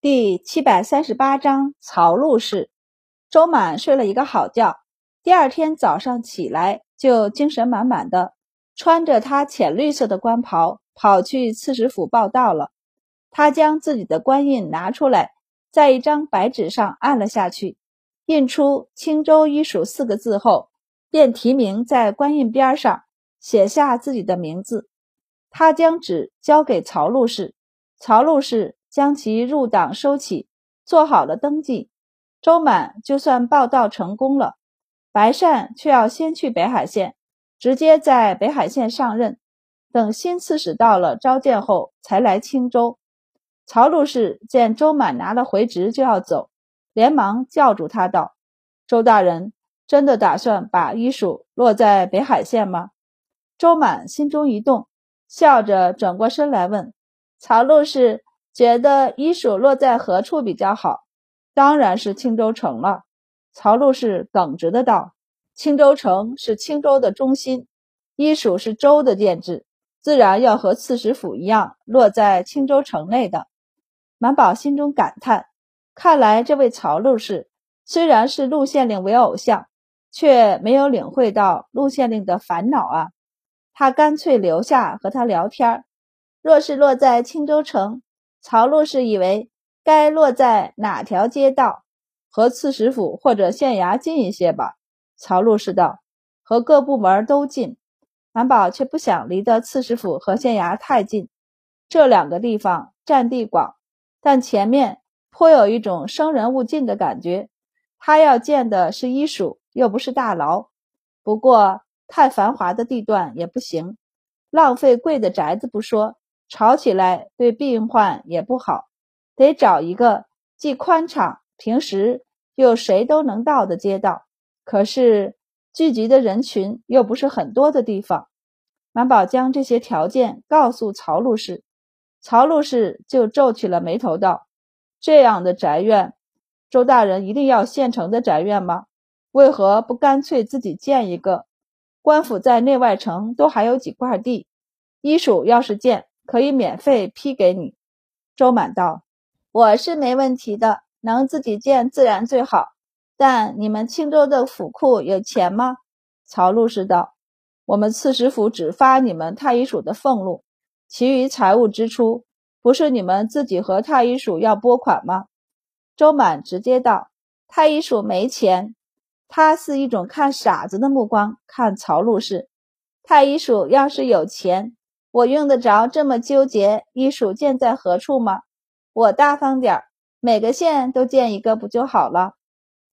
第七百三十八章曹路氏。周满睡了一个好觉，第二天早上起来就精神满满的，穿着他浅绿色的官袍，跑去刺史府报到了。他将自己的官印拿出来，在一张白纸上按了下去，印出“青州医署”四个字后，便提名在官印边上写下自己的名字。他将纸交给曹路氏，曹路氏。将其入党收起，做好了登记。周满就算报道成功了，白善却要先去北海县，直接在北海县上任。等新刺史到了召见后，才来青州。曹路氏见周满拿了回执就要走，连忙叫住他道：“周大人，真的打算把医署落在北海县吗？”周满心中一动，笑着转过身来问：“曹路氏。”觉得医署落在何处比较好？当然是青州城了。曹路氏耿直的道：“青州城是青州的中心，医署是州的建制，自然要和刺史府一样落在青州城内的。”满宝心中感叹：看来这位曹路氏虽然是陆县令为偶像，却没有领会到陆县令的烦恼啊！他干脆留下和他聊天。若是落在青州城，曹路氏以为该落在哪条街道？和刺史府或者县衙近一些吧。曹路氏道：“和各部门都近。”满宝却不想离得刺史府和县衙太近。这两个地方占地广，但前面颇有一种生人勿近的感觉。他要建的是医署，又不是大牢。不过太繁华的地段也不行，浪费贵的宅子不说。吵起来对病患也不好，得找一个既宽敞、平时又谁都能到的街道。可是聚集的人群又不是很多的地方。满宝将这些条件告诉曹路氏，曹路氏就皱起了眉头道：“这样的宅院，周大人一定要现成的宅院吗？为何不干脆自己建一个？官府在内外城都还有几块地，医署要是建。”可以免费批给你，周满道：“我是没问题的，能自己建自然最好。但你们青州的府库有钱吗？”曹路氏道：“我们刺史府只发你们太医署的俸禄，其余财务支出不是你们自己和太医署要拨款吗？”周满直接道：“太医署没钱。”他是一种看傻子的目光看曹路氏。太医署要是有钱。我用得着这么纠结医署建在何处吗？我大方点儿，每个县都建一个不就好了？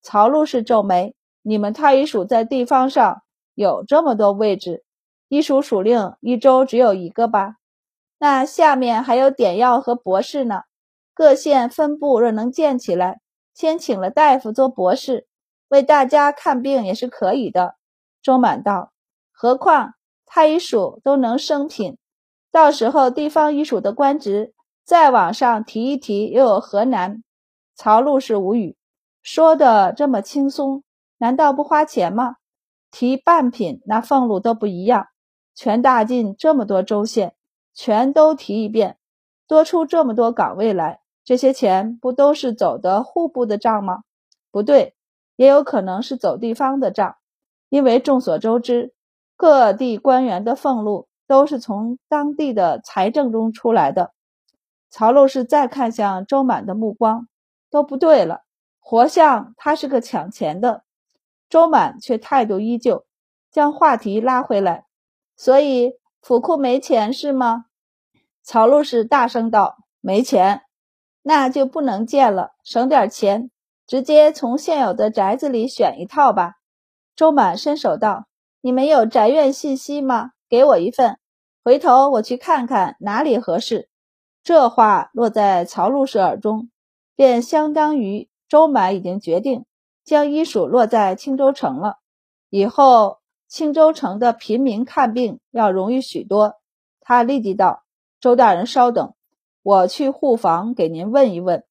曹路氏皱眉：“你们太医署在地方上有这么多位置，医署署令一周只有一个吧？那下面还有点药和博士呢。各县分部若能建起来，先请了大夫做博士，为大家看病也是可以的。”周满道：“何况太医署都能升品。”到时候地方一署的官职再往上提一提，又有何难？曹路是无语，说的这么轻松，难道不花钱吗？提半品那俸禄都不一样。全大晋这么多州县，全都提一遍，多出这么多岗位来，这些钱不都是走的户部的账吗？不对，也有可能是走地方的账，因为众所周知，各地官员的俸禄。都是从当地的财政中出来的。曹露氏再看向周满的目光都不对了，活像他是个抢钱的。周满却态度依旧，将话题拉回来。所以府库没钱是吗？曹露氏大声道：“没钱，那就不能建了。省点钱，直接从现有的宅子里选一套吧。”周满伸手道：“你们有宅院信息吗？”给我一份，回头我去看看哪里合适。这话落在曹路氏耳中，便相当于周满已经决定将医署落在青州城了。以后青州城的平民看病要容易许多。他立即道：“周大人稍等，我去护房给您问一问。”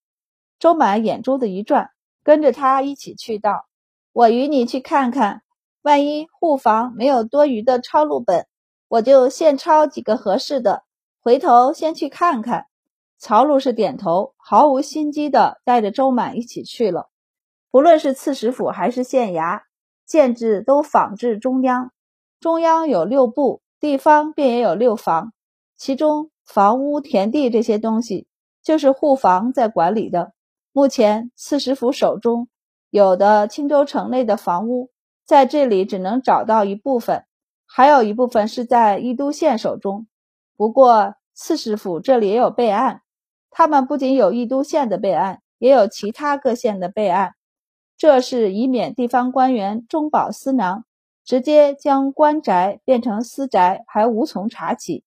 周满眼珠子一转，跟着他一起去道：“我与你去看看，万一护房没有多余的抄录本。”我就现抄几个合适的，回头先去看看。曹路是点头，毫无心机的带着周满一起去了。不论是刺史府还是县衙，建制都仿制中央。中央有六部，地方便也有六房，其中房屋、田地这些东西，就是户房在管理的。目前刺史府手中有的青州城内的房屋，在这里只能找到一部分，还有一部分是在宜都县手中。不过刺史府这里也有备案，他们不仅有宜都县的备案，也有其他各县的备案。这是以免地方官员中饱私囊，直接将官宅变成私宅，还无从查起。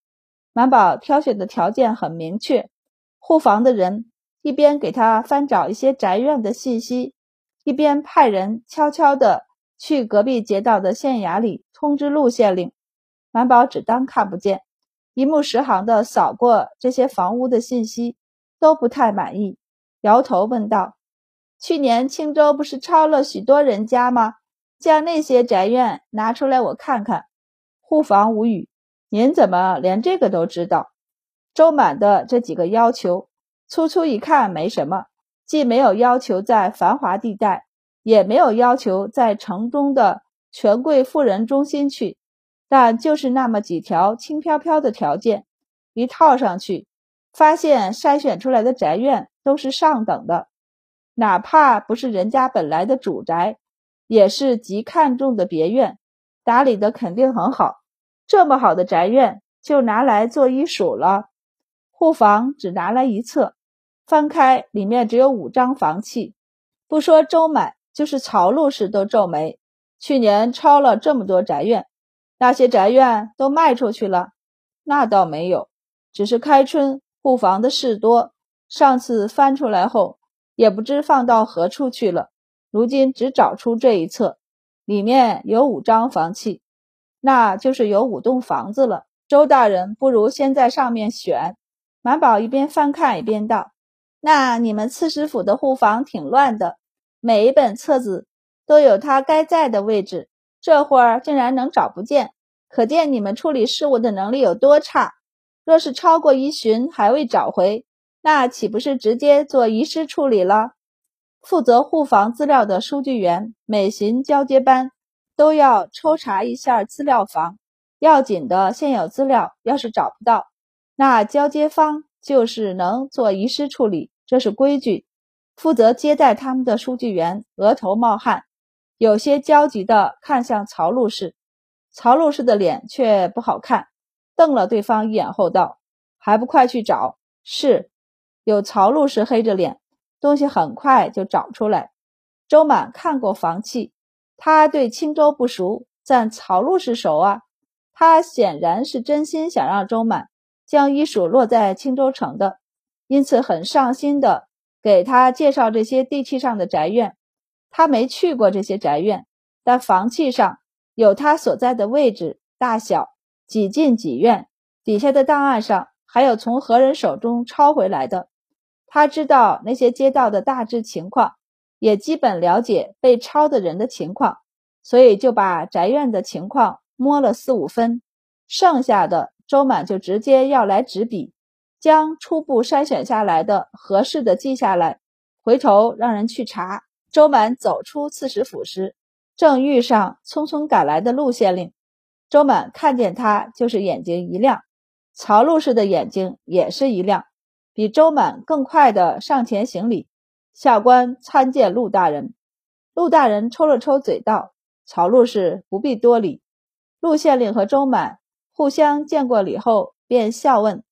满宝挑选的条件很明确，护房的人。一边给他翻找一些宅院的信息，一边派人悄悄地去隔壁街道的县衙里通知陆县令。满宝只当看不见，一目十行的扫过这些房屋的信息，都不太满意，摇头问道：“去年青州不是抄了许多人家吗？将那些宅院拿出来我看看。”护房无语：“您怎么连这个都知道？”周满的这几个要求。粗粗一看没什么，既没有要求在繁华地带，也没有要求在城中的权贵富人中心去，但就是那么几条轻飘飘的条件，一套上去，发现筛选出来的宅院都是上等的，哪怕不是人家本来的主宅，也是极看重的别院，打理的肯定很好。这么好的宅院就拿来做医署了，户房只拿来一册。翻开，里面只有五张房契。不说周满，就是曹路氏都皱眉。去年抄了这么多宅院，那些宅院都卖出去了？那倒没有，只是开春户房的事多，上次翻出来后，也不知放到何处去了。如今只找出这一册，里面有五张房契，那就是有五栋房子了。周大人，不如先在上面选。满宝一边翻看一边道。那你们刺史府的户房挺乱的，每一本册子都有它该在的位置，这会儿竟然能找不见，可见你们处理事务的能力有多差。若是超过一旬还未找回，那岂不是直接做遗失处理了？负责护房资料的书记员每巡交接班都要抽查一下资料房，要紧的现有资料要是找不到，那交接方。就是能做遗失处理，这是规矩。负责接待他们的书记员额头冒汗，有些焦急地看向曹路氏。曹路氏的脸却不好看，瞪了对方一眼后道：“还不快去找！”是，有曹路氏黑着脸，东西很快就找出来。周满看过房契，他对青州不熟，但曹路氏熟啊。他显然是真心想让周满。将医署落在青州城的，因此很上心的给他介绍这些地契上的宅院。他没去过这些宅院，但房契上有他所在的位置、大小、几进几院。底下的档案上还有从何人手中抄回来的。他知道那些街道的大致情况，也基本了解被抄的人的情况，所以就把宅院的情况摸了四五分，剩下的。周满就直接要来执笔，将初步筛选下来的合适的记下来，回头让人去查。周满走出刺史府时，正遇上匆匆赶来的陆县令。周满看见他，就是眼睛一亮。曹陆氏的眼睛也是一亮，比周满更快的上前行礼：“下官参见陆大人。”陆大人抽了抽嘴道：“曹陆氏不必多礼。”陆县令和周满。互相见过礼后，便笑问：“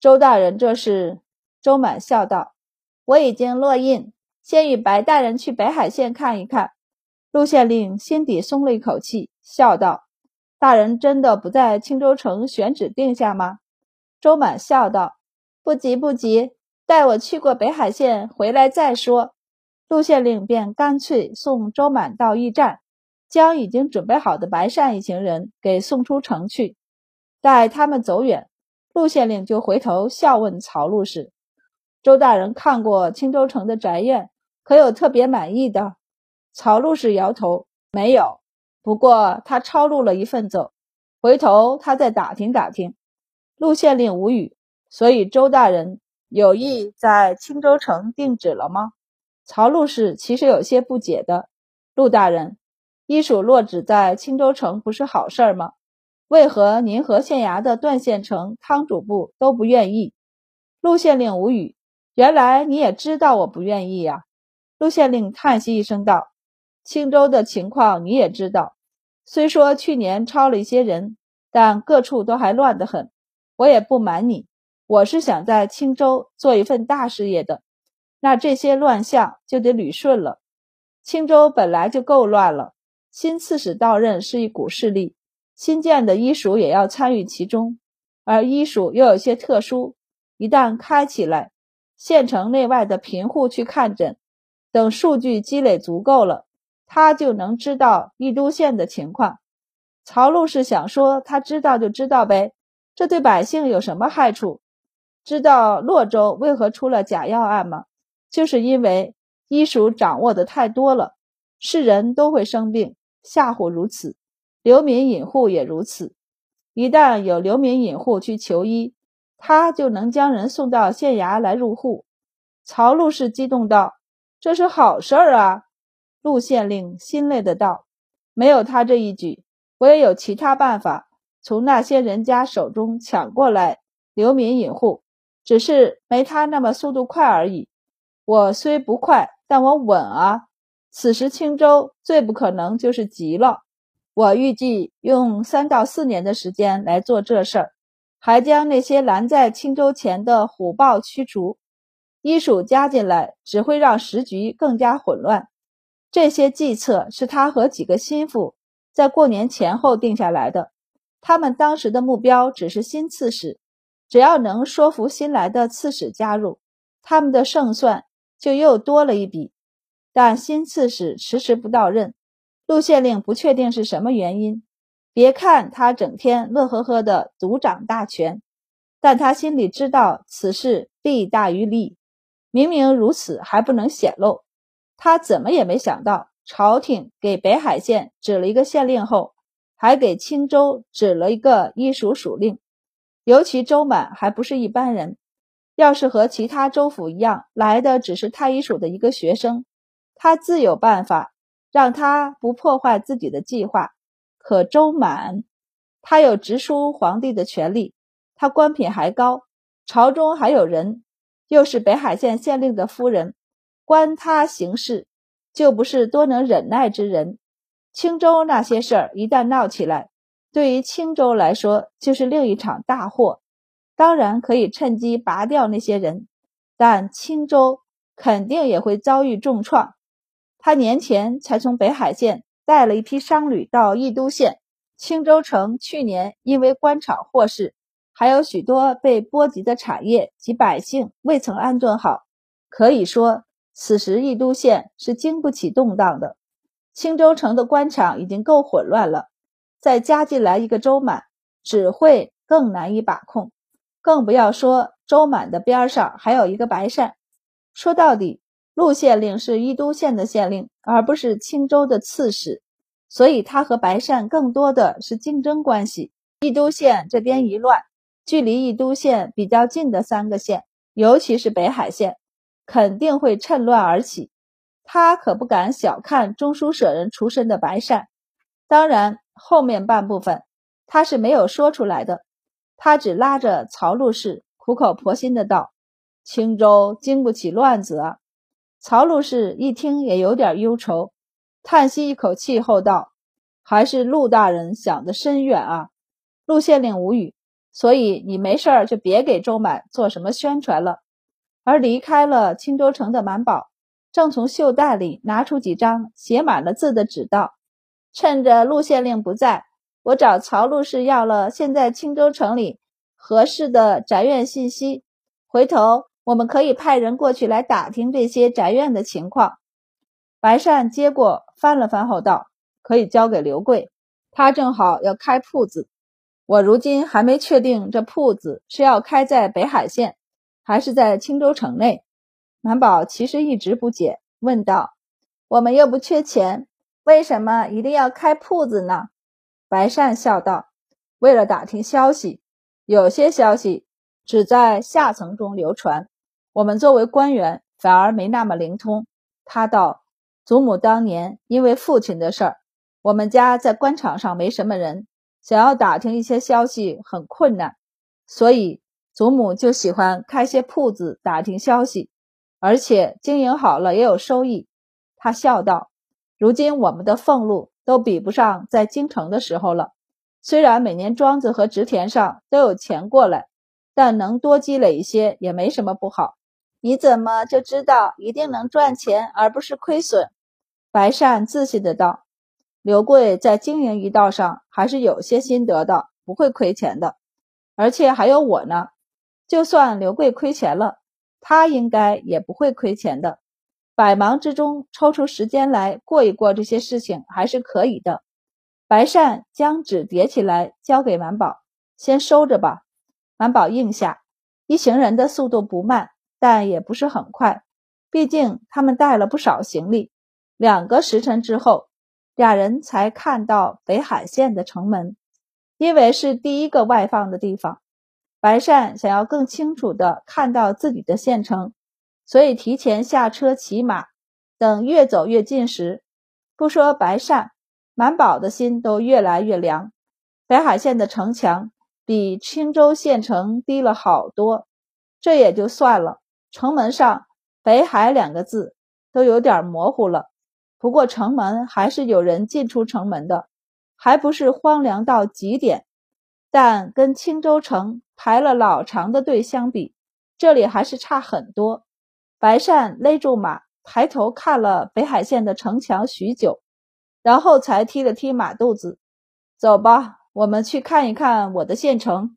周大人，这是？”周满笑道：“我已经落印，先与白大人去北海县看一看。”陆县令心底松了一口气，笑道：“大人真的不在青州城选址定下吗？”周满笑道：“不急不急，待我去过北海县回来再说。”陆县令便干脆送周满到驿站，将已经准备好的白善一行人给送出城去。待他们走远，陆县令就回头笑问曹路氏：“周大人看过青州城的宅院，可有特别满意的？”曹路氏摇头：“没有。不过他抄录了一份走，回头他再打听打听。”陆县令无语，所以周大人有意在青州城定址了吗？曹陆氏其实有些不解的。陆大人，医署落址在青州城不是好事儿吗？为何您和县衙的段县城汤主簿都不愿意？陆县令无语。原来你也知道我不愿意呀。陆县令叹息一声道：“青州的情况你也知道，虽说去年抄了一些人，但各处都还乱得很。我也不瞒你，我是想在青州做一份大事业的，那这些乱象就得捋顺了。青州本来就够乱了，新刺史到任是一股势力。”新建的医署也要参与其中，而医署又有些特殊，一旦开起来，县城内外的贫户去看诊，等数据积累足够了，他就能知道义都县的情况。曹路是想说，他知道就知道呗，这对百姓有什么害处？知道洛州为何出了假药案吗？就是因为医署掌握的太多了，是人都会生病，吓唬如此。流民隐户也如此，一旦有流民隐户去求医，他就能将人送到县衙来入户。曹陆氏激动道：“这是好事儿啊！”陆县令心累的道：“没有他这一举，我也有其他办法从那些人家手中抢过来流民隐户，只是没他那么速度快而已。我虽不快，但我稳啊！此时青州最不可能就是急了。”我预计用三到四年的时间来做这事儿，还将那些拦在青州前的虎豹驱除。医署加进来，只会让时局更加混乱。这些计策是他和几个心腹在过年前后定下来的。他们当时的目标只是新刺史，只要能说服新来的刺史加入，他们的胜算就又多了一笔。但新刺史迟迟不到任。陆县令不确定是什么原因，别看他整天乐呵呵的独掌大权，但他心里知道此事弊大于利。明明如此，还不能显露。他怎么也没想到，朝廷给北海县指了一个县令后，还给青州指了一个医署署令。尤其周满还不是一般人，要是和其他州府一样来的只是太医署的一个学生，他自有办法。让他不破坏自己的计划。可周满，他有直书皇帝的权利，他官品还高，朝中还有人，又是北海县县令的夫人，关他行事，就不是多能忍耐之人。青州那些事儿一旦闹起来，对于青州来说就是另一场大祸。当然可以趁机拔掉那些人，但青州肯定也会遭遇重创。他年前才从北海县带了一批商旅到义都县，青州城去年因为官场祸事，还有许多被波及的产业及百姓未曾安顿好，可以说此时义都县是经不起动荡的。青州城的官场已经够混乱了，再加进来一个周满，只会更难以把控。更不要说周满的边上还有一个白善，说到底。陆县令是宜都县的县令，而不是青州的刺史，所以他和白善更多的是竞争关系。义都县这边一乱，距离义都县比较近的三个县，尤其是北海县，肯定会趁乱而起。他可不敢小看中书舍人出身的白善。当然，后面半部分他是没有说出来的，他只拉着曹陆氏苦口婆心的道：“青州经不起乱子啊。”曹陆氏一听也有点忧愁，叹息一口气后道：“还是陆大人想得深远啊。”陆县令无语，所以你没事儿就别给周满做什么宣传了。而离开了青州城的满宝，正从袖袋里拿出几张写满了字的纸道：“趁着陆县令不在，我找曹陆氏要了现在青州城里合适的宅院信息，回头。”我们可以派人过去来打听这些宅院的情况。白善接过，翻了翻后道：“可以交给刘贵，他正好要开铺子。我如今还没确定这铺子是要开在北海县，还是在青州城内。”满宝其实一直不解，问道：“我们又不缺钱，为什么一定要开铺子呢？”白善笑道：“为了打听消息，有些消息只在下层中流传。”我们作为官员反而没那么灵通。他道：“祖母当年因为父亲的事儿，我们家在官场上没什么人，想要打听一些消息很困难，所以祖母就喜欢开些铺子打听消息，而且经营好了也有收益。”他笑道：“如今我们的俸禄都比不上在京城的时候了。虽然每年庄子和植田上都有钱过来，但能多积累一些也没什么不好。”你怎么就知道一定能赚钱而不是亏损？白善自信的道：“刘贵在经营一道上还是有些心得的，不会亏钱的。而且还有我呢，就算刘贵亏钱了，他应该也不会亏钱的。百忙之中抽出时间来过一过这些事情还是可以的。”白善将纸叠起来交给满宝：“先收着吧。”满宝应下。一行人的速度不慢。但也不是很快，毕竟他们带了不少行李。两个时辰之后，俩人才看到北海县的城门。因为是第一个外放的地方，白善想要更清楚地看到自己的县城，所以提前下车骑马。等越走越近时，不说白善，满宝的心都越来越凉。北海县的城墙比青州县城低了好多，这也就算了。城门上“北海”两个字都有点模糊了，不过城门还是有人进出城门的，还不是荒凉到极点。但跟青州城排了老长的队相比，这里还是差很多。白善勒住马，抬头看了北海县的城墙许久，然后才踢了踢马肚子：“走吧，我们去看一看我的县城。”